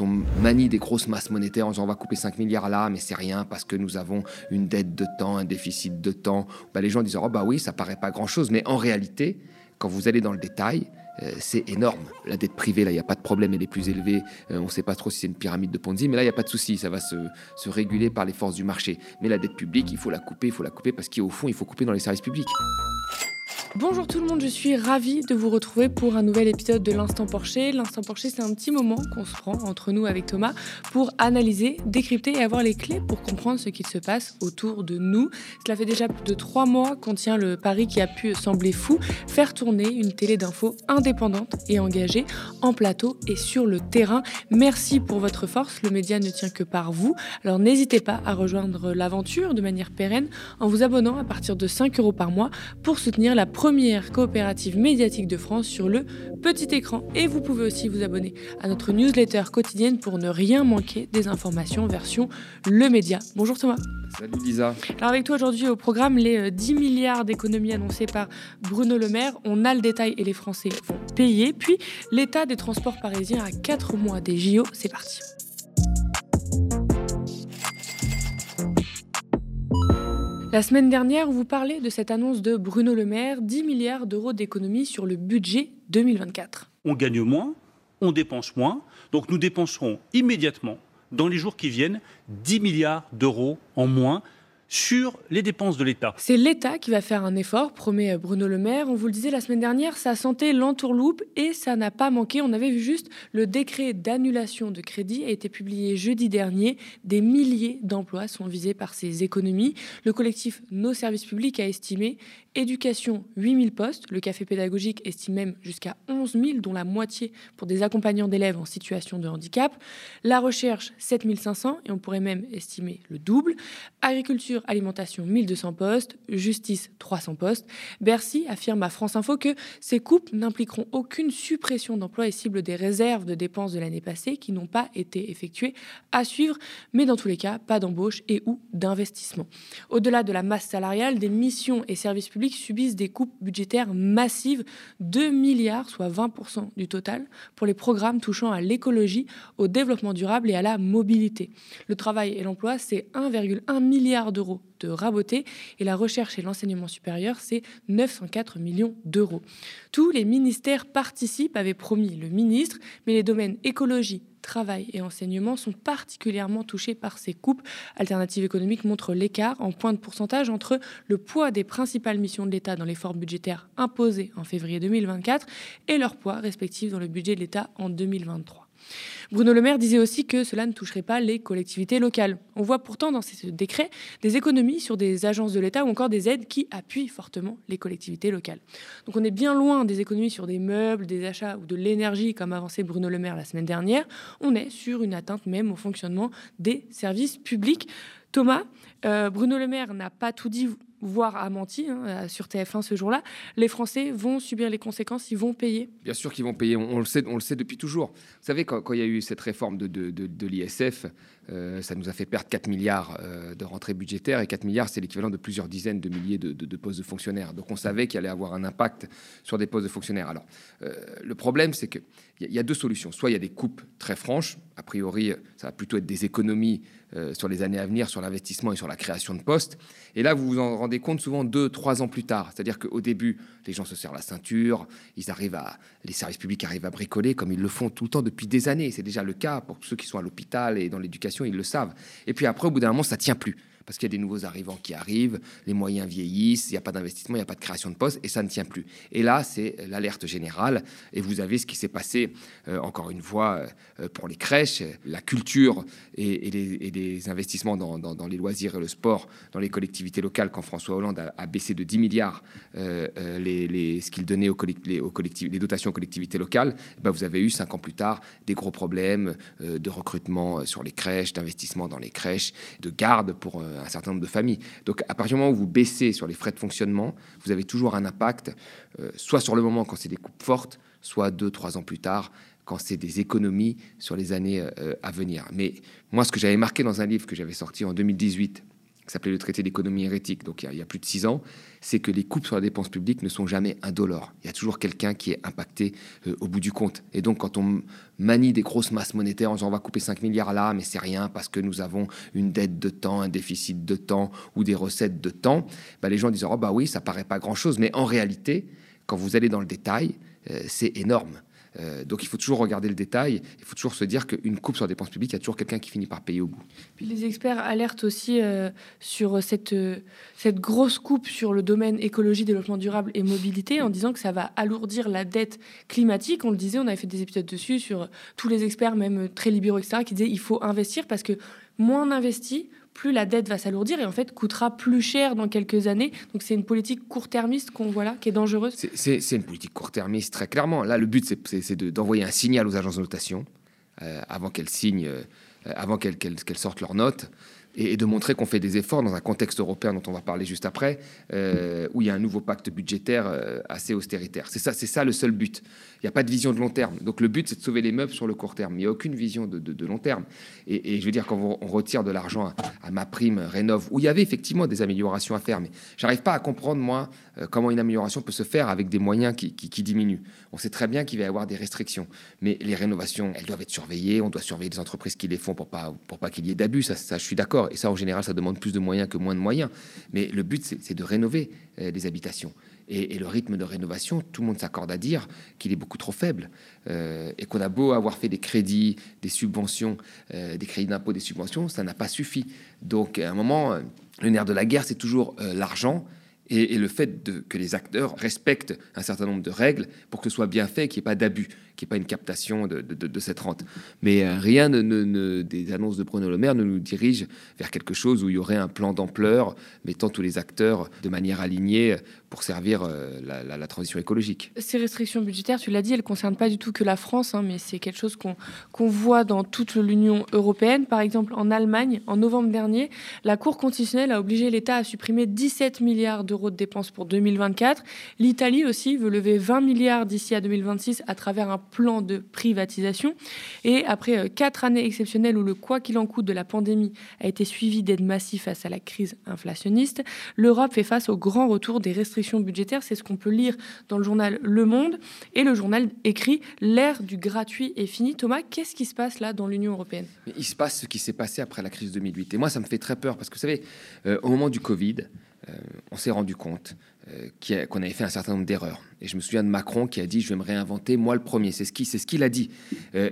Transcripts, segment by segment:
on manie des grosses masses monétaires en disant on va couper 5 milliards là, mais c'est rien parce que nous avons une dette de temps, un déficit de temps, bah, les gens disent oh bah oui, ça paraît pas grand-chose, mais en réalité, quand vous allez dans le détail, euh, c'est énorme. La dette privée, là, il n'y a pas de problème, elle est plus élevée. Euh, on ne sait pas trop si c'est une pyramide de Ponzi, mais là, il n'y a pas de souci, ça va se, se, réguler par les forces du marché. Mais la dette publique, il faut la couper, il faut la couper parce qu'au fond, il faut couper dans les services publics. Bonjour tout le monde, je suis ravie de vous retrouver pour un nouvel épisode de l'Instant Porcher. L'Instant Porcher, c'est un petit moment qu'on se prend entre nous avec Thomas pour analyser, décrypter et avoir les clés pour comprendre ce qu'il se passe autour de nous. Cela fait déjà plus de trois mois qu'on tient le pari qui a pu sembler fou, faire tourner une télé d'infos indépendante et engagée en plateau et sur le terrain. Merci pour votre force, le média ne tient que par vous. Alors n'hésitez pas à rejoindre l'aventure de manière pérenne en vous abonnant à partir de 5 euros par mois pour soutenir la première coopérative médiatique de France sur le petit écran. Et vous pouvez aussi vous abonner à notre newsletter quotidienne pour ne rien manquer des informations version Le Média. Bonjour Thomas. Salut Lisa. Alors avec toi aujourd'hui au programme les 10 euh, milliards d'économies annoncées par Bruno Le Maire. On a le détail et les Français vont payer. Puis l'état des transports parisiens à 4 mois des JO. C'est parti. La semaine dernière, vous parlez de cette annonce de Bruno Le Maire, 10 milliards d'euros d'économies sur le budget 2024. On gagne moins, on dépense moins, donc nous dépenserons immédiatement, dans les jours qui viennent, 10 milliards d'euros en moins sur les dépenses de l'État. C'est l'État qui va faire un effort, promet Bruno Le Maire. On vous le disait la semaine dernière, sa santé l'entourloupe et ça n'a pas manqué. On avait vu juste le décret d'annulation de crédit a été publié jeudi dernier. Des milliers d'emplois sont visés par ces économies. Le collectif Nos services publics a estimé éducation 8000 postes. Le café pédagogique estime même jusqu'à 11 000, dont la moitié pour des accompagnants d'élèves en situation de handicap. La recherche 7500 et on pourrait même estimer le double. Agriculture alimentation, 1200 postes, justice, 300 postes. Bercy affirme à France Info que ces coupes n'impliqueront aucune suppression d'emplois et ciblent des réserves de dépenses de l'année passée qui n'ont pas été effectuées à suivre, mais dans tous les cas, pas d'embauche et ou d'investissement. Au-delà de la masse salariale, des missions et services publics subissent des coupes budgétaires massives, 2 milliards, soit 20% du total, pour les programmes touchant à l'écologie, au développement durable et à la mobilité. Le travail et l'emploi, c'est 1,1 milliard d'euros de raboter et la recherche et l'enseignement supérieur, c'est 904 millions d'euros. Tous les ministères participent, avait promis le ministre, mais les domaines écologie, travail et enseignement sont particulièrement touchés par ces coupes. Alternative économique montre l'écart en point de pourcentage entre le poids des principales missions de l'État dans l'effort budgétaire imposé en février 2024 et leur poids respectif dans le budget de l'État en 2023. Bruno Le Maire disait aussi que cela ne toucherait pas les collectivités locales. On voit pourtant dans ce décret des économies sur des agences de l'État ou encore des aides qui appuient fortement les collectivités locales. Donc on est bien loin des économies sur des meubles, des achats ou de l'énergie comme avançait Bruno Le Maire la semaine dernière. On est sur une atteinte même au fonctionnement des services publics. Thomas, euh, Bruno Le Maire n'a pas tout dit voire a menti hein, euh, sur TF1 ce jour-là, les Français vont subir les conséquences, ils vont payer Bien sûr qu'ils vont payer, on, le sait, on le sait depuis toujours. Vous savez, quand, il y a eu cette réforme de, de, l'ISF, euh, ça nous a fait perdre 4 milliards euh, de rentrées budgétaires, et 4 milliards, c'est l'équivalent de plusieurs dizaines de milliers de, postes de fonctionnaires. Donc on savait qu'il allait avoir un impact sur des postes de fonctionnaires. Alors, le problème, c'est qu'il y, y a deux solutions. Soit il y a des coupes très franches, a priori, ça va plutôt être des économies sur les années à venir, sur l'investissement et sur la création de postes. Et là, vous vous en rendez rendez compte souvent deux, trois ans plus tard. C'est-à-dire qu'au début, les gens se serrent la ceinture, ils arrivent à, les services publics arrivent à bricoler comme ils le font tout le temps depuis des années. C'est déjà le cas pour ceux qui sont à l'hôpital et dans l'éducation, ils le savent. Et puis après, au bout d'un moment, ça tient plus parce qu'il y a des nouveaux arrivants qui arrivent, les moyens vieillissent, il n'y a pas d'investissement, il n'y a pas de création de postes, et ça ne tient plus. Et là, c'est l'alerte générale, et vous avez ce qui s'est passé, euh, encore une fois, euh, pour les crèches, la culture et, les, investissements dans, les loisirs et le sport, dans les collectivités locales, quand François Hollande a, baissé de 10 milliards euh, les, ce qu'il donnait aux, les dotations aux collectivités locales, eh ben vous avez eu, cinq ans plus tard, des gros problèmes de recrutement sur les crèches, d'investissement dans les crèches, de garde pour un certain nombre de familles. Donc à partir du moment où vous baissez sur les frais de fonctionnement, vous avez toujours un impact, euh, soit sur le moment quand c'est des coupes fortes, soit deux, trois ans plus tard quand c'est des économies sur les années euh, à venir. Mais moi, ce que j'avais marqué dans un livre que j'avais sorti en 2018 qui s'appelait le traité d'économie hérétique, donc il y, a, plus de six ans, c'est que les coupes sur la dépense publique ne sont jamais indolores. Il y a toujours quelqu'un qui est impacté euh, au bout du compte. Et donc, quand on manie des grosses masses monétaires en disant on va couper 5 milliards là, mais c'est rien parce que nous avons une dette de temps, un déficit de temps ou des recettes de temps, bah, les gens disent oh bah oui, ça paraît pas grand-chose. Mais en réalité, quand vous allez dans le détail, euh, c'est énorme. Euh, donc il faut toujours regarder le détail, il faut toujours se dire qu'une coupe sur la dépense publique, il y a toujours quelqu'un qui finit par payer au bout. Puis les experts alertent aussi euh, sur cette, euh, cette grosse coupe sur le domaine écologie, développement durable et mobilité en disant que ça va alourdir la dette climatique. On le disait, on avait fait des épisodes dessus sur tous les experts, même très libéraux, etc., qui disaient il faut investir parce que moins on investit, plus la dette va s'alourdir et en fait coûtera plus cher dans quelques années. Donc c'est une politique court-termiste qu'on voit là, qui est dangereuse. C'est une politique court-termiste, très clairement. Là, le but, c'est d'envoyer un signal aux agences de notation euh, avant qu'elles signent, euh, avant qu'elles sortent leurs notes et, de montrer qu'on fait des efforts dans un contexte européen dont on va parler juste après, euh, où il y a un nouveau pacte budgétaire euh, assez austéritaire. C'est ça, c'est ça le seul but. Il n'y a pas de vision de long terme. Donc le but, c'est de sauver les meubles sur le court terme. Il n'y a aucune vision de, long terme. Et, je veux dire, quand on retire de l'argent à, ma prime rénove, où il y avait effectivement des améliorations à faire, mais j'arrive pas à comprendre moi euh, comment une amélioration peut se faire avec des moyens qui, diminuent. On sait très bien qu'il va y avoir des restrictions, mais les rénovations, elles doivent être surveillées. On doit surveiller les entreprises qui les font pour pas pour pas qu'il y ait d'abus. Ça, je suis d'accord. Et ça, en général, ça demande plus de moyens que moins de moyens. Mais le but, c'est de rénover euh, les habitations. Et, le rythme de rénovation, tout le monde s'accorde à dire qu'il est beaucoup trop faible. Euh, et qu'on a beau avoir fait des crédits, des subventions, euh, des crédits d'impôt, des subventions, ça n'a pas suffi. Donc, à un moment, le nerf de la guerre, c'est toujours l'argent et, le fait que les acteurs respectent un certain nombre de règles pour que ce soit bien fait, qu'il n'y ait pas d'abus, qu'il n'y pas une captation de, cette rente. Mais euh, rien des annonces de Bruno Le Maire ne nous dirige vers quelque chose où il y aurait un plan d'ampleur mettant tous les acteurs de manière alignée pour servir euh, la, transition écologique. Ces restrictions budgétaires, tu l'as dit, elles ne concernent pas du tout que la France, hein, mais c'est quelque chose qu'on voit dans toute l'Union européenne. Par exemple, en Allemagne, en novembre dernier, la Cour constitutionnelle a obligé l'État à supprimer 17 milliards d'euros de dépenses pour 2024. L'Italie aussi veut lever 20 milliards d'ici à 2026 à travers un plan de privatisation. Et après euh, quatre années exceptionnelles où le quoi qu'il en coûte de la pandémie a été suivi d'aides massives face à la crise inflationniste, l'Europe fait face au grand retour des restrictions budgétaire. C'est ce qu'on peut lire dans le journal Le Monde. Et le journal écrit L'ère du gratuit est finie. Thomas, qu'est-ce qui se passe là dans l'Union européenne? Il se passe ce qui s'est passé après la crise 2008. Et moi, ça me fait très peur parce que vous savez, euh, au moment du Covid, euh, on s'est rendu compte euh, qu'on avait fait un certain nombre d'erreurs. Et je me souviens de Macron qui a dit Je vais me réinventer, moi le premier. C'est ce qu'il ce a dit.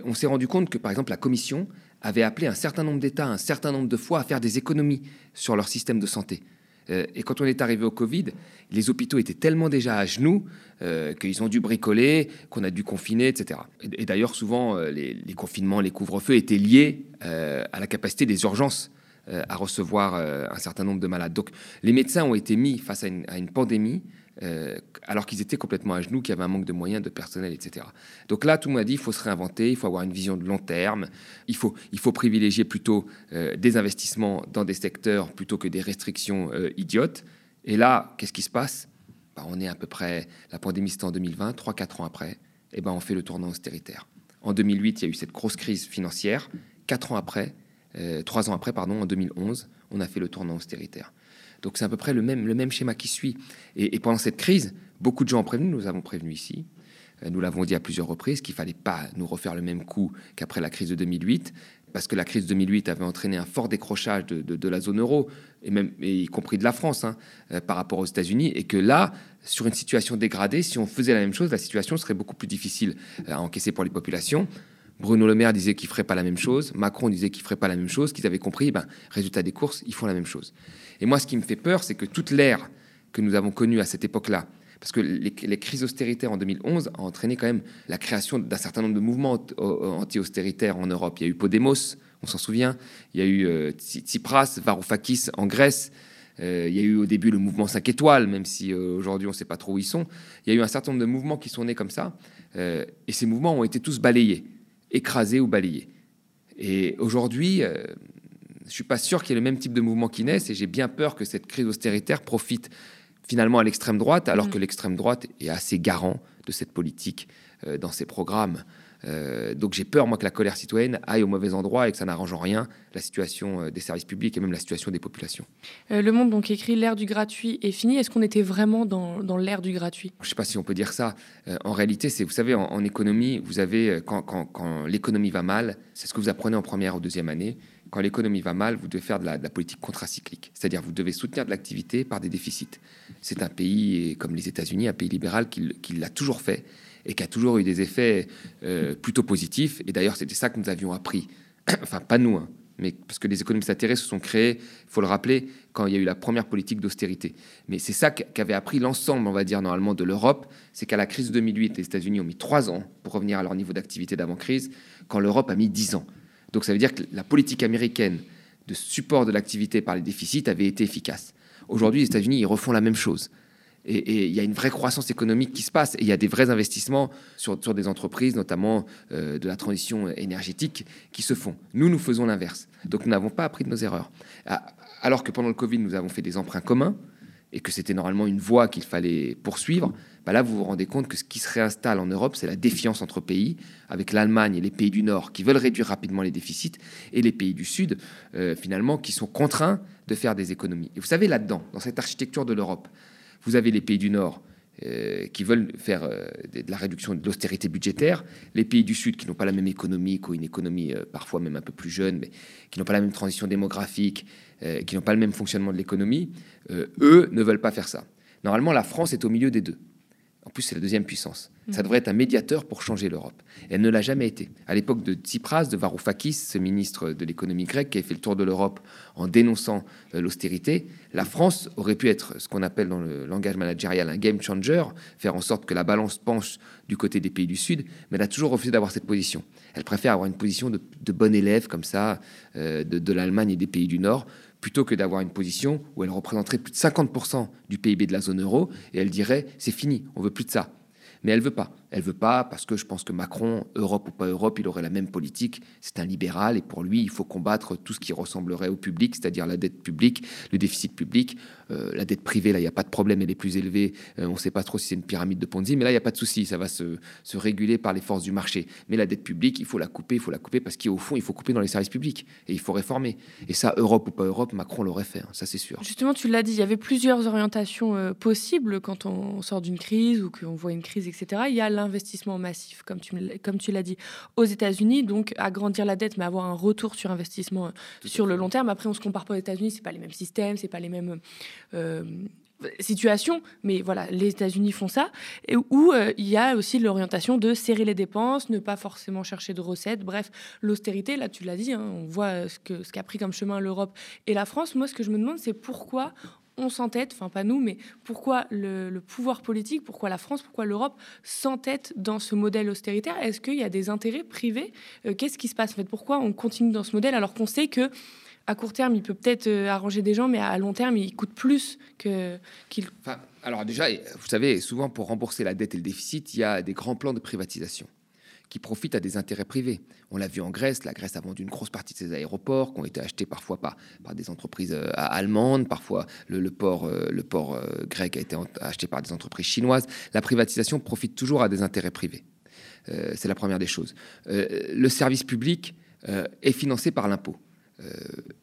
on s'est rendu compte que, par exemple, la Commission avait appelé un certain nombre d'États un certain nombre de fois à faire des économies sur leur système de santé. Euh, et quand on est arrivé au Covid, les hôpitaux étaient tellement déjà à genoux euh, qu'ils ont dû bricoler, qu'on a dû confiner, etc. Et, d'ailleurs, souvent, euh, les, confinements, les couvre-feux étaient liés à la capacité des urgences à recevoir un certain nombre de malades. Donc, les médecins ont été mis face à une pandémie euh, alors qu'ils étaient complètement à genoux, qu'il y avait un manque de moyens, de personnel, etc. Donc là, tout le monde a dit, il faut se réinventer, il faut avoir une vision de long terme, il faut, il faut privilégier plutôt euh, des investissements dans des secteurs plutôt que des restrictions euh, idiotes. Et là, qu'est-ce qui se passe? Bah, On est à peu près, la pandémie c'était en 2020, 3-4 ans après, et eh ben, on fait le tournant austéritaire. En 2008, il y a eu cette grosse crise financière. 4 ans après, 3 ans après, pardon, en 2011, on a fait le tournant austéritaire. Donc c'est à peu près le même, le même schéma qui suit. Et, pendant cette crise, beaucoup de gens ont prévenu, nous avons prévenu ici, euh, nous l'avons dit à plusieurs reprises, qu'il fallait pas nous refaire le même coup qu'après la crise de 2008, parce que la crise de 2008 avait entraîné un fort décrochage de, la zone euro, et même y compris de la France, hein, euh, par rapport aux États-Unis, et que là, sur une situation dégradée, si on faisait la même chose, la situation serait beaucoup plus difficile euh, à encaisser pour les populations. Bruno Le Maire disait qu'il ferait pas la même chose, Macron disait qu'il ferait pas la même chose, qu'ils avaient compris, ben, résultat des courses, ils font la même chose. Et moi, ce qui me fait peur, c'est que toute l'ère que nous avons connue à cette époque-là, parce que les, crises austéritaires en 2011 ont entraîné quand même la création d'un certain nombre de mouvements anti-austéritaires en Europe. Il y a eu Podemos, on s'en souvient, il y a eu euh, Tsipras, Varoufakis en Grèce, euh, il y a eu au début le mouvement 5 étoiles, même si euh, aujourd'hui on ne sait pas trop où ils sont. Il y a eu un certain nombre de mouvements qui sont nés comme ça, et ces mouvements ont été tous balayés, écrasés ou balayés. Et aujourd'hui, je suis pas sûr qu'il y ait le même type de mouvement qui naisse et j'ai bien peur que cette crise austéritaire profite finalement à l'extrême droite, alors mm. que l'extrême droite est assez garant de cette politique euh, dans ses programmes. Euh, donc j'ai peur, moi, que la colère citoyenne aille au mauvais endroit et que ça n'arrange en rien la situation euh, des services publics et même la situation des populations. Euh, le Monde donc écrit l'ère du gratuit est finie. Est-ce qu'on était vraiment dans, dans l'ère du gratuit? Je ne sais pas si on peut dire ça. en réalité, c'est, vous savez, en, économie, vous avez quand, quand, quand l'économie va mal, c'est ce que vous apprenez en première ou deuxième année. Quand l'économie va mal, vous devez faire de la, politique contracyclique, c'est-à-dire vous devez soutenir de l'activité par des déficits. C'est un pays comme les États-Unis, un pays libéral qui, l'a toujours fait et qui a toujours eu des effets euh, plutôt positifs. Et d'ailleurs, c'était ça que nous avions appris. enfin, pas nous, hein, mais parce que les économistes atterrés se sont créés, il faut le rappeler, quand il y a eu la première politique d'austérité. Mais c'est ça qu'avait appris l'ensemble, on va dire, normalement, de l'Europe, c'est qu'à la crise de 2008, les États-Unis ont mis trois ans pour revenir à leur niveau d'activité d'avant-crise, quand l'Europe a mis dix ans. Donc ça veut dire que la politique américaine de support de l'activité par les déficits avait été efficace. Aujourd'hui, les États-Unis, ils refont la même chose. Et il y a une vraie croissance économique qui se passe. Et il y a des vrais investissements sur, sur des entreprises, notamment euh, de la transition énergétique, qui se font. Nous, nous faisons l'inverse. Donc nous n'avons pas appris de nos erreurs. Ah, alors que pendant le Covid, nous avons fait des emprunts communs et que c'était normalement une voie qu'il fallait poursuivre, bah là, vous vous rendez compte que ce qui se réinstalle en Europe, c'est la défiance entre pays, avec l'Allemagne et les pays du Nord qui veulent réduire rapidement les déficits, et les pays du Sud, euh, finalement, qui sont contraints de faire des économies. Et vous savez, là-dedans, dans cette architecture de l'Europe, vous avez les pays du Nord euh, qui veulent faire euh, de la réduction de l'austérité budgétaire, les pays du Sud qui n'ont pas la même économie, ou une économie euh, parfois même un peu plus jeune, mais qui n'ont pas la même transition démographique, qui n'ont pas le même fonctionnement de l'économie, eux ne veulent pas faire ça. Normalement, la France est au milieu des deux. En plus, c'est la deuxième puissance. Ça devrait être un médiateur pour changer l'Europe. Elle ne l'a jamais été. À l'époque de Tsipras, de Varoufakis, ce ministre de l'économie grecque qui a fait le tour de l'Europe en dénonçant euh, l'austérité, la France aurait pu être ce qu'on appelle dans le langage managérial un game changer, faire en sorte que la balance penche du côté des pays du Sud, mais elle a toujours refusé d'avoir cette position. Elle préfère avoir une position de, bon élève comme ça euh, de l'Allemagne et des pays du Nord plutôt que d'avoir une position où elle représenterait plus de 50% du PIB de la zone euro et elle dirait c'est fini, on veut plus de ça. Mais elle veut pas. Elle veut pas parce que je pense que Macron, Europe ou pas Europe, il aurait la même politique. C'est un libéral et pour lui, il faut combattre tout ce qui ressemblerait au public, c'est-à-dire la dette publique, le déficit public, euh, la dette privée. Là, il n'y a pas de problème, elle est plus élevée. Euh, on ne sait pas trop si c'est une pyramide de Ponzi, mais là, il n'y a pas de souci. Ça va se, réguler par les forces du marché. Mais la dette publique, il faut la couper, il faut la couper parce qu'au fond, il faut couper dans les services publics et il faut réformer. Et ça, Europe ou pas Europe, Macron l'aurait fait. Hein, ça, c'est sûr. Justement, tu l'as dit, il y avait plusieurs orientations euh, possibles quand on sort d'une crise ou qu'on voit une crise, etc. Il y a l'investissement massif comme tu, comme tu l'as dit, aux États-Unis, donc agrandir la dette, mais avoir un retour sur investissement euh, sur le long terme. Après, on se compare pas aux États-Unis, c'est pas les mêmes systèmes, c'est pas les mêmes euh, situations, mais voilà, les États-Unis font ça, et où euh, il y a aussi l'orientation de serrer les dépenses, ne pas forcément chercher de recettes, bref, l'austérité, là tu l'as dit, hein, on voit ce qu'a ce qu'a pris comme chemin l'Europe et la France. Moi, ce que je me demande, c'est pourquoi on s'entête, enfin pas nous, mais pourquoi le, pouvoir politique, pourquoi la France, pourquoi l'Europe s'entête dans ce modèle austéritaire? Est-ce qu'il y a des intérêts privés? Euh, Qu'est-ce qui se passe en fait? Pourquoi on continue dans ce modèle alors qu'on sait que à court terme, il peut peut-être euh, arranger des gens, mais à long terme, il coûte plus que qu'il. alors déjà, vous savez, souvent pour rembourser la dette et le déficit, il y a des grands plans de privatisation qui profitent à des intérêts privés. On l'a vu en Grèce, la Grèce a vendu une grosse partie de ses aéroports qui ont été achetés parfois par, des entreprises euh, allemandes, parfois le, port, euh, euh, grec a été acheté par des entreprises chinoises. La privatisation profite toujours à des intérêts privés. C'est la première des choses. le service public est financé par l'impôt.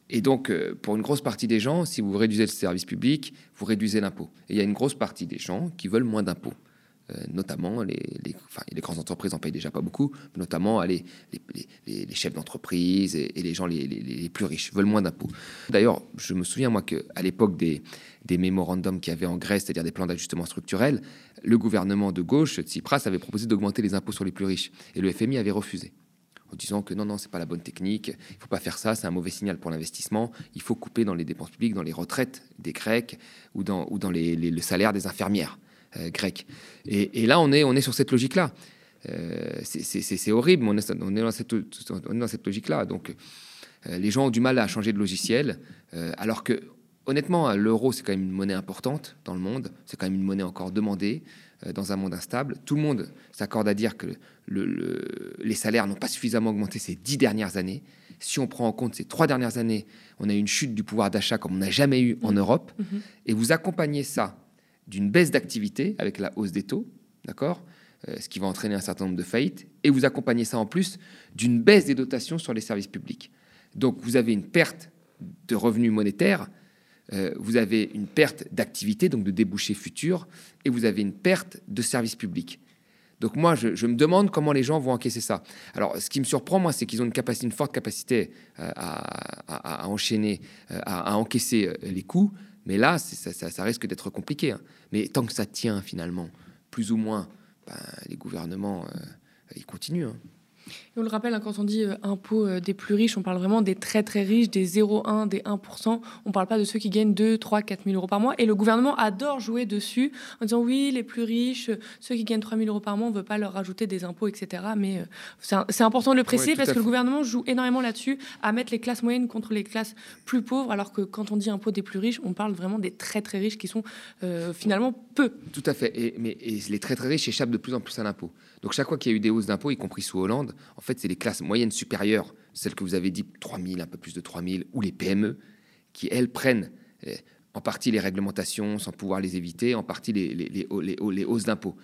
et donc, pour une grosse partie des gens, si vous réduisez le service public, vous réduisez l'impôt. Et il y a une grosse partie des gens qui veulent moins d'impôts. Euh, notamment les, les, enfin, les, grandes entreprises en payent déjà pas beaucoup, mais notamment les, les chefs d'entreprise et, les gens les, plus riches veulent moins d'impôts. D'ailleurs, je me souviens moi qu'à l'époque des, des mémorandums qu'il y avait en Grèce, c'est-à-dire des plans d'ajustement structurel, le gouvernement de gauche, Tsipras, avait proposé d'augmenter les impôts sur les plus riches et le FMI avait refusé en disant que non, non, c'est pas la bonne technique, il faut pas faire ça, c'est un mauvais signal pour l'investissement, il faut couper dans les dépenses publiques, dans les retraites des Grecs ou dans, ou dans les, le salaire des infirmières. Euh, grec. Et, là, on est, on est sur cette logique-là. Euh, c'est horrible, mais on est, on est, dans cette, logique-là. Donc, euh, les gens ont du mal à changer de logiciel, alors que, honnêtement, l'euro, c'est quand même une monnaie importante dans le monde. C'est quand même une monnaie encore demandée dans un monde instable. Tout le monde s'accorde à dire que le, les salaires n'ont pas suffisamment augmenté ces dix dernières années. Si on prend en compte ces trois dernières années, on a eu une chute du pouvoir d'achat comme on n'a jamais eu en mmh. Europe. Mmh. Et vous accompagnez ça d'une baisse d'activité avec la hausse des taux, d'accord ce qui va entraîner un certain nombre de faillites, et vous accompagnez ça en plus d'une baisse des dotations sur les services publics. Donc vous avez une perte de revenus monétaires, vous avez une perte d'activité, donc de débouchés futurs, et vous avez une perte de services publics. Donc moi, je, me demande comment les gens vont encaisser ça. Alors, ce qui me surprend, moi, c'est qu'ils ont une, forte capacité euh, à, enchaîner, euh, à, encaisser euh, les coûts. Mais là, ça, risque d'être compliqué. Hein. Mais tant que ça tient, finalement, plus ou moins, ben, les gouvernements, ils continuent. Hein on le rappelle, hein, quand on dit euh, impôt euh, des plus riches, on parle vraiment des très très riches, des 0,1, des 1%. On ne parle pas de ceux qui gagnent 2, 3, 4 000 euros par mois. Et le gouvernement adore jouer dessus en disant oui, les plus riches, ceux qui gagnent 3 000 euros par mois, on ne veut pas leur rajouter des impôts, etc. Mais euh, c'est important de le préciser parce que le gouvernement joue énormément là-dessus à mettre les classes moyennes contre les classes plus pauvres, alors que quand on dit impôt des plus riches, on parle vraiment des très très riches qui sont finalement peu. Tout à fait. Et, mais les très très riches échappent de plus en plus à l'impôt. Donc chaque fois qu'il y a eu des hausses d'impôts, y compris sous Hollande, en fait, c'est les classes moyennes supérieures, celles que vous avez dit 3 000, un peu plus de 3 000, ou les PME, qui, elles, prennent eh, en partie les réglementations sans pouvoir les éviter, en partie les, hausses d'impôts.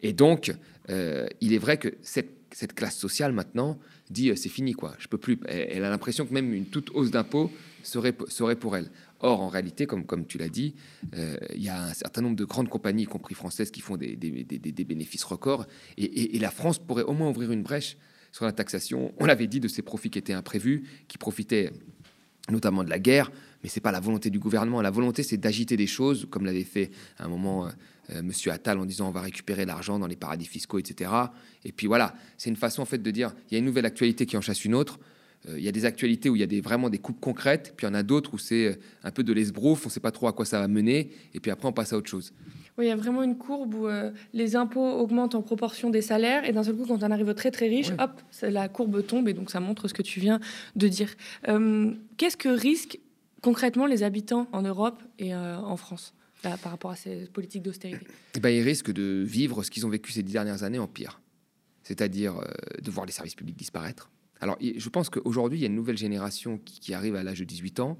Et donc, euh, il est vrai que cette, cette classe sociale, maintenant, dit euh, c'est fini, quoi. Je peux plus. Elle, a l'impression que même une toute hausse d'impôts serait, pour elle. Or, en réalité, comme, tu l'as dit, euh, il y a un certain nombre de grandes compagnies, y compris françaises, qui font des, bénéfices records. Et, la France pourrait au moins ouvrir une brèche sur la taxation. On l'avait dit de ces profits qui étaient imprévus, qui profitaient notamment de la guerre. Mais c'est pas la volonté du gouvernement. La volonté, c'est d'agiter des choses, comme l'avait fait un moment euh, Monsieur Attal en disant on va récupérer l'argent dans les paradis fiscaux, etc. Et puis voilà, c'est une façon en fait de dire il y a une nouvelle actualité qui en chasse une autre. Euh, il y a des actualités où il y a des, vraiment des coupes concrètes, puis il y en a d'autres où c'est euh, un peu de l'esbrouf, on ne sait pas trop à quoi ça va mener, et puis après on passe à autre chose. Oui, il y a vraiment une courbe où euh, les impôts augmentent en proportion des salaires, et d'un seul coup, quand on arrive au très très riche, hop, la courbe tombe, et donc ça montre ce que tu viens de dire. Qu'est-ce que risquent concrètement les habitants en Europe et en France par rapport à ces politiques d'austérité? Eh ben, Ils risquent de vivre ce qu'ils ont vécu ces dix dernières années en pire, c'est-à-dire de voir les services publics disparaître, alors, je pense qu'aujourd'hui, il y a une nouvelle génération qui, arrive à l'âge de 18 ans,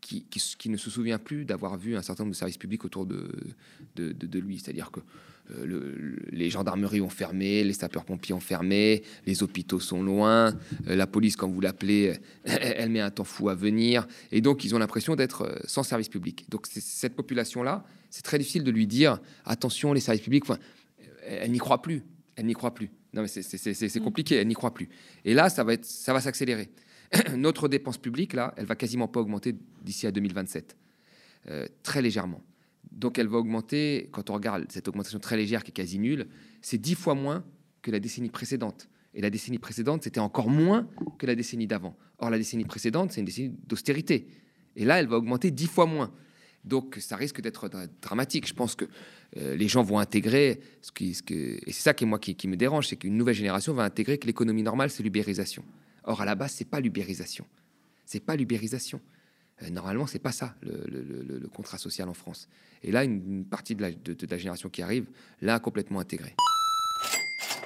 qui, ne se souvient plus d'avoir vu un certain nombre de services publics autour de, lui. C'est-à-dire que euh, les gendarmeries ont fermé, les sapeurs-pompiers ont fermé, les hôpitaux sont loin, euh, la police, quand vous l'appelez, elle, met un temps fou à venir. Et donc, ils ont l'impression d'être euh, sans service public. Donc, cette population-là, c'est très difficile de lui dire attention, les services publics, enfin, elle n'y croit plus. Elle n'y croit plus. Non, mais c'est mm. compliqué, elle n'y croit plus. Et là, ça va, être, ça va s'accélérer. Notre dépense publique, là, elle va quasiment pas augmenter d'ici à 2027, euh, très légèrement. Donc elle va augmenter, quand on regarde cette augmentation très légère qui est quasi nulle, c'est dix fois moins que la décennie précédente. Et la décennie précédente, c'était encore moins que la décennie d'avant. Or, la décennie précédente, c'est une décennie d'austérité. Et là, elle va augmenter dix fois moins. Donc ça risque d'être dramatique. Je pense que euh, les gens vont intégrer, ce, qui, ce que, et c'est ça qui, moi, qui, me dérange, c'est qu'une nouvelle génération va intégrer que l'économie normale, c'est l'ubérisation. Or, à la base, c'est pas l'ubérisation. C'est pas l'ubérisation. Euh, normalement, c'est pas ça, le, contrat social en France. Et là, une, partie de la, génération qui arrive l'a complètement intégré.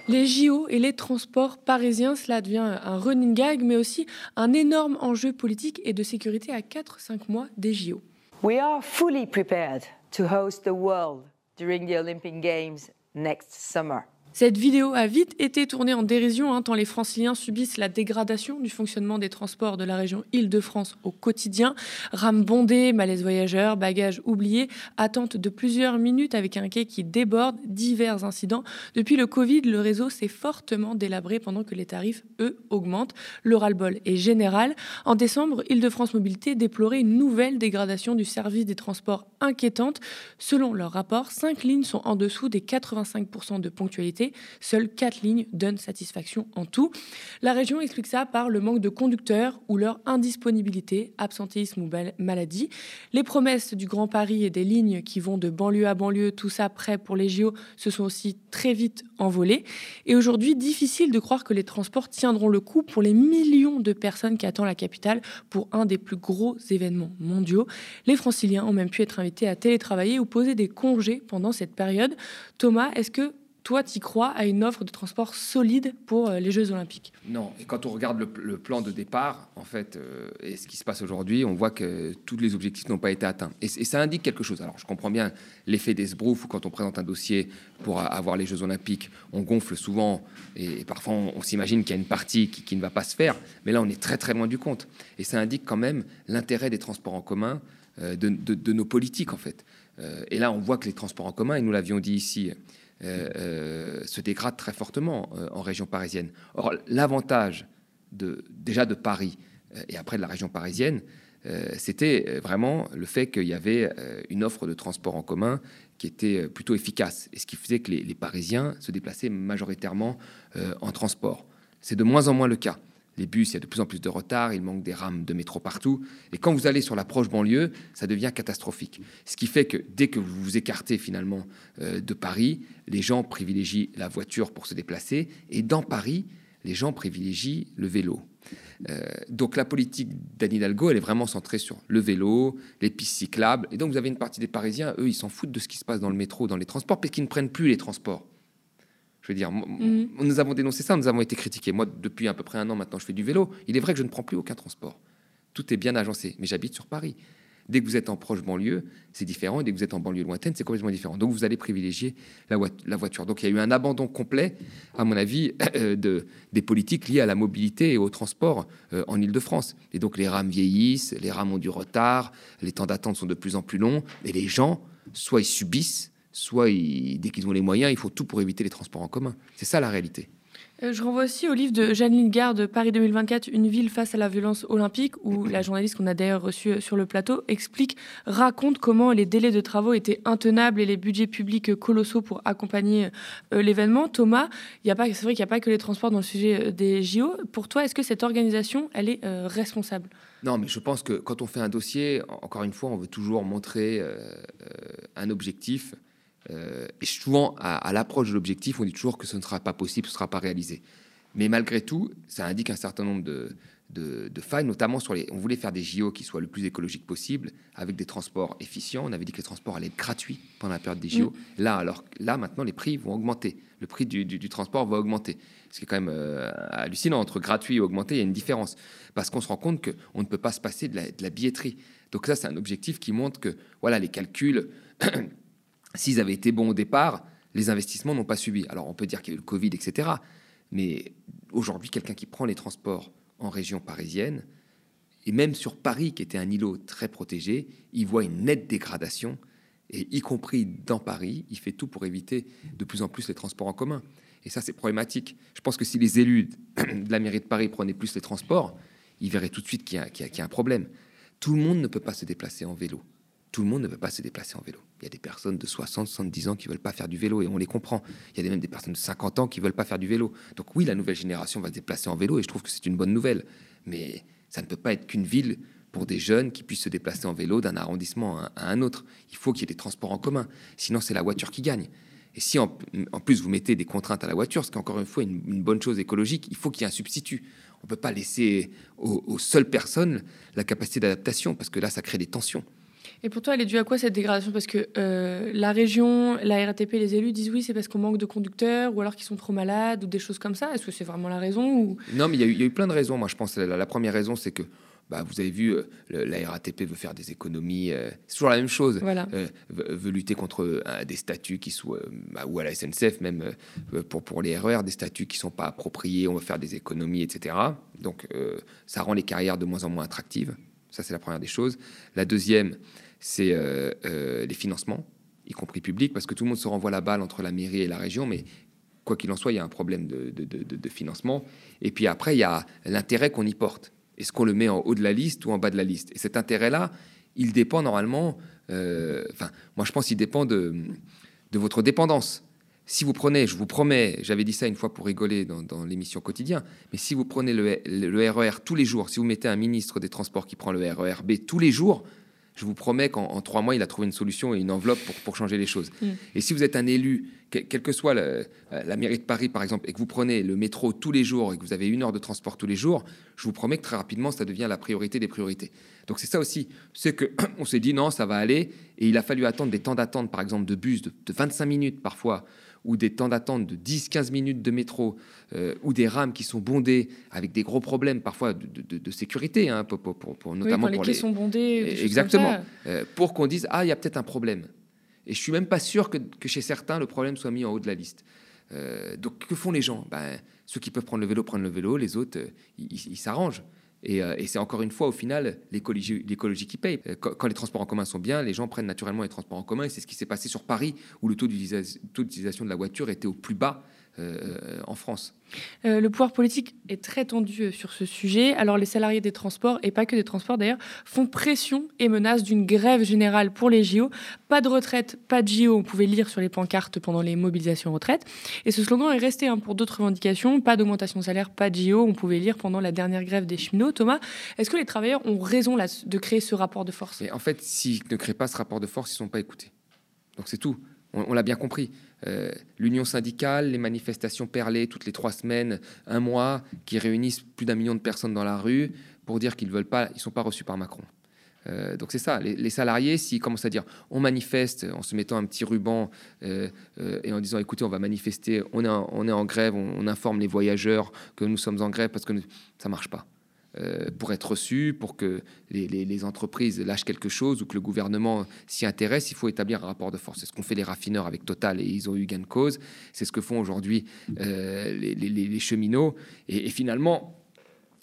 Les JO et les transports parisiens, cela devient un running gag, mais aussi un énorme enjeu politique et de sécurité à 4-5 mois des JO. We are fully prepared to host the world during the Olympic Games next summer. Cette vidéo a vite été tournée en dérision, hein, tant les franciliens subissent la dégradation du fonctionnement des transports de la région Île-de-France au quotidien. Rames bondées, malaise voyageurs, bagages oubliés, attente de plusieurs minutes avec un quai qui déborde, divers incidents. Depuis le Covid, le réseau s'est fortement délabré pendant que les tarifs, eux, augmentent. Le ras-le-bol est général. En décembre, Île-de-France Mobilité déplorait une nouvelle dégradation du service des transports inquiétante. Selon leur rapport, cinq lignes sont en dessous des 85% de ponctualité Seules quatre lignes donnent satisfaction en tout. La région explique ça par le manque de conducteurs ou leur indisponibilité, absentéisme ou maladie. Les promesses du Grand Paris et des lignes qui vont de banlieue à banlieue, tout ça prêt pour les JO, se sont aussi très vite envolées. Et aujourd'hui, difficile de croire que les transports tiendront le coup pour les millions de personnes qui attendent la capitale pour un des plus gros événements mondiaux. Les franciliens ont même pu être invités à télétravailler ou poser des congés pendant cette période. Thomas, est-ce que toi, tu crois à une offre de transport solide pour les Jeux Olympiques? Non. Et quand on regarde le, plan de départ, en fait, et ce qui se passe aujourd'hui, on voit que tous les objectifs n'ont pas été atteints. Et, ça indique quelque chose. Alors, je comprends bien l'effet d'esbrouf où quand on présente un dossier pour avoir les Jeux Olympiques, on gonfle souvent et, parfois on, s'imagine qu'il y a une partie qui, ne va pas se faire. Mais là, on est très très loin du compte. Et ça indique quand même l'intérêt des transports en commun euh, de, nos politiques en fait. Euh, et là, on voit que les transports en commun, et nous l'avions dit ici, euh, se dégradent très fortement en région parisienne. Or, l'avantage de, déjà de Paris et après de la région parisienne, c'était vraiment le fait qu'il y avait une offre de transport en commun qui était plutôt efficace, et ce qui faisait que les, Parisiens se déplaçaient majoritairement en transport. C'est de moins en moins le cas les bus, il y a de plus en plus de retard, il manque des rames de métro partout. Et quand vous allez sur la proche banlieue, ça devient catastrophique. Ce qui fait que dès que vous vous écartez finalement euh, de Paris, les gens privilégient la voiture pour se déplacer. Et dans Paris, les gens privilégient le vélo. Euh, donc la politique d'Anne Hidalgo, elle est vraiment centrée sur le vélo, les pistes cyclables. Et donc vous avez une partie des Parisiens, eux, ils s'en foutent de ce qui se passe dans le métro, dans les transports, parce qu'ils ne prennent plus les transports. Je veux dire, mm. nous avons dénoncé ça, nous avons été critiqués. Moi, depuis à peu près un an maintenant, je fais du vélo. Il est vrai que je ne prends plus aucun transport. Tout est bien agencé, mais j'habite sur Paris. Dès que vous êtes en proche banlieue, c'est différent. Et dès que vous êtes en banlieue lointaine, c'est complètement différent. Donc, vous allez privilégier la, voiture. Donc, il y a eu un abandon complet, à mon avis, de, des politiques liées à la mobilité et au transport euh, en Ile-de-France. Et donc, les rames vieillissent, les rames ont du retard, les temps d'attente sont de plus en plus longs. Et les gens, soit ils subissent, soit dès qu'ils ont les moyens, il faut tout pour éviter les transports en commun. C'est ça la réalité. Euh, je renvoie aussi au livre de Jeanne Lingard de Paris 2024, Une ville face à la violence olympique, où la journaliste qu'on a d'ailleurs reçue euh, sur le plateau explique, raconte comment les délais de travaux étaient intenables et les budgets publics colossaux pour accompagner euh, l'événement. Thomas, c'est vrai qu'il n'y a pas que les transports dans le sujet des JO. Pour toi, est-ce que cette organisation, elle est responsable? Non, mais je pense que quand on fait un dossier, encore une fois, on veut toujours montrer un objectif et souvent, à, l'approche de l'objectif, on dit toujours que ce ne sera pas possible, ce ne sera pas réalisé. Mais malgré tout, ça indique un certain nombre de, de, failles, notamment sur les. On voulait faire des JO qui soient le plus écologique possible, avec des transports efficients. On avait dit que les transports allaient être gratuits pendant la période des JO. Mm. Là, alors là, maintenant, les prix vont augmenter. Le prix du, transport va augmenter. Ce qui est quand même euh, hallucinant. Entre gratuit et augmenté, il y a une différence. Parce qu'on se rend compte qu'on ne peut pas se passer de la, de la billetterie. Donc, ça, c'est un objectif qui montre que voilà, les calculs. s'ils avaient été bons au départ, les investissements n'ont pas suivi. Alors on peut dire qu'il y a eu le Covid, etc. Mais aujourd'hui, quelqu'un qui prend les transports en région parisienne, et même sur Paris, qui était un îlot très protégé, il voit une nette dégradation, et y compris dans Paris, il fait tout pour éviter de plus en plus les transports en commun. Et ça, c'est problématique. Je pense que si les élus de la mairie de Paris prenaient plus les transports, ils verraient tout de suite qu'il y, y, a un problème. Tout le monde ne peut pas se déplacer en vélo tout le monde ne veut pas se déplacer en vélo. Il y a des personnes de 60, 70 ans qui veulent pas faire du vélo et on les comprend. Il y a même des personnes de 50 ans qui veulent pas faire du vélo. Donc oui, la nouvelle génération va se déplacer en vélo et je trouve que c'est une bonne nouvelle. Mais ça ne peut pas être qu'une ville pour des jeunes qui puissent se déplacer en vélo d'un arrondissement à un autre. Il faut qu'il y ait des transports en commun. Sinon, c'est la voiture qui gagne. Et si en, plus vous mettez des contraintes à la voiture, ce qui encore une fois une, une bonne chose écologique, il faut qu'il y ait un substitut. On ne peut pas laisser aux seules personnes la capacité d'adaptation parce que là, ça crée des tensions. Et pour toi, elle est due à quoi cette dégradation? Parce que euh, la région, la RATP, les élus disent oui, c'est parce qu'on manque de conducteurs ou alors qu'ils sont trop malades ou des choses comme ça. Est-ce que c'est vraiment la raison ou... Non, mais il y, a eu plein de raisons. Moi, je pense que la, première raison, c'est que bah, vous avez vu, euh, la RATP veut faire des économies. Euh, c'est toujours la même chose. Voilà. veut, lutter contre des statuts qui sont, bah, ou à la SNCF même, pour, pour les RER, des statuts qui ne sont pas appropriés, on va faire des économies, etc. Donc ça rend les carrières de moins en moins attractives. Ça, c'est la première des choses. La deuxième, c'est euh, euh, les financements, y compris publics, parce que tout le monde se renvoie la balle entre la mairie et la région, mais quoi qu'il en soit, il y a un problème de, financement. Et puis après, il y a l'intérêt qu'on y porte. Est-ce qu'on le met en haut de la liste ou en bas de la liste? Et cet intérêt-là, il dépend normalement, euh, enfin, moi je pense qu'il dépend de, votre dépendance. Si vous prenez, je vous promets, j'avais dit ça une fois pour rigoler dans, l'émission quotidien, mais si vous prenez le, le, RER e tous les jours, si vous mettez un ministre des Transports qui prend le RER B tous les jours, je vous promets qu'en trois mois, il a trouvé une solution et une enveloppe pour, pour changer les choses. Mm. Et si vous êtes un élu, quelle que soit euh, la mairie de Paris, par exemple, et que vous prenez le métro tous les jours et que vous avez une heure de transport tous les jours, je vous promets que très rapidement, ça devient la priorité des priorités. Donc c'est ça aussi, c'est que on s'est dit non, ça va aller, et il a fallu attendre des temps d'attente, par exemple, de bus de, 25 minutes parfois, ou des temps d'attente de 10-15 minutes de métro, euh, ou des rames qui sont bondées avec des gros problèmes parfois de, sécurité, hein, pour, notamment les pour les... sont bondés. Exactement, euh, pour qu'on dise, ah, il y a peut-être un problème. Et je suis même pas sûr que, chez certains, le problème soit mis en haut de la liste. Euh, donc, que font les gens? Ben, Ceux qui peuvent prendre le vélo prennent le vélo, les autres, ils s'arrangent. Euh, et, c'est encore une fois, au final, l'écologie qui paye. Euh, quand, les transports en commun sont bien, les gens prennent naturellement les transports en commun. Et c'est ce qui s'est passé sur Paris, où le taux d'utilisation de la voiture était au plus bas euh, en France. Euh, le pouvoir politique est très tendu euh, sur ce sujet. Alors les salariés des transports, et pas que des transports d'ailleurs, font pression et menacent d'une grève générale pour les JO. Pas de retraite, pas de JO, on pouvait lire sur les pancartes pendant les mobilisations retraite. Et ce slogan est resté hein, pour d'autres revendications. Pas d'augmentation de salaire, pas de JO, on pouvait lire pendant la dernière grève des cheminots. Thomas, est-ce que les travailleurs ont raison là, de créer ce rapport de force? En fait, s'ils ne créent pas ce rapport de force, ils ne sont pas écoutés. Donc c'est tout. On l'a bien compris. Euh, l'union syndicale, les manifestations perlées toutes les trois semaines, un mois, qui réunissent plus d'un million de personnes dans la rue pour dire qu'ils veulent pas, ils sont pas reçus par Macron. Euh, donc c'est ça, les, salariés, s'ils commencent à dire on manifeste en se mettant un petit ruban euh, et en disant écoutez, on va manifester, on est en, grève, on, informe les voyageurs que nous sommes en grève parce que ça marche pas. Euh, pour être reçu, pour que les, entreprises lâchent quelque chose ou que le gouvernement s'y intéresse, il faut établir un rapport de force. C'est ce qu'ont fait les raffineurs avec Total et ils ont eu gain de cause. C'est ce que font aujourd'hui euh, les, cheminots. Et, finalement,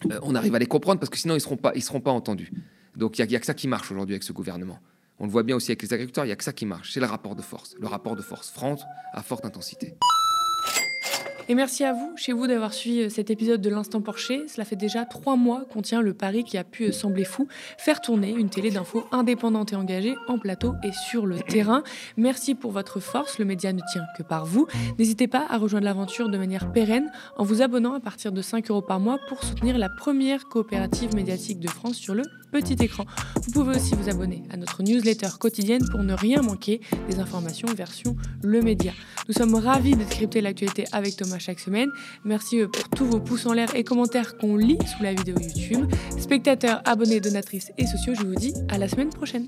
euh, on arrive à les comprendre parce que sinon ils ne seront, pas, seront pas entendus. Donc il n'y a, a, que ça qui marche aujourd'hui avec ce gouvernement. On le voit bien aussi avec les agriculteurs, il n'y a que ça qui marche. C'est le rapport de force. Le rapport de force France à forte intensité. Et merci à vous, chez vous, d'avoir suivi euh, cet épisode de l'Instant Porcher. Cela fait déjà trois mois qu'on tient le pari qui a pu euh, sembler fou, faire tourner une télé d'infos indépendante et engagée en plateau et sur le terrain. Merci pour votre force, le média ne tient que par vous. N'hésitez pas à rejoindre l'aventure de manière pérenne en vous abonnant à partir de 5 euros par mois pour soutenir la première coopérative médiatique de France sur le petit écran. Vous pouvez aussi vous abonner à notre newsletter quotidienne pour ne rien manquer des informations version Le Média. Nous sommes ravis de décrypter l'actualité avec Thomas chaque semaine. Merci euh, pour tous vos pouces en l'air et commentaires qu'on lit sous la vidéo YouTube. Spectateurs, abonnés, donatrices et sociaux, je vous dis à la semaine prochaine.